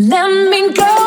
Let me go.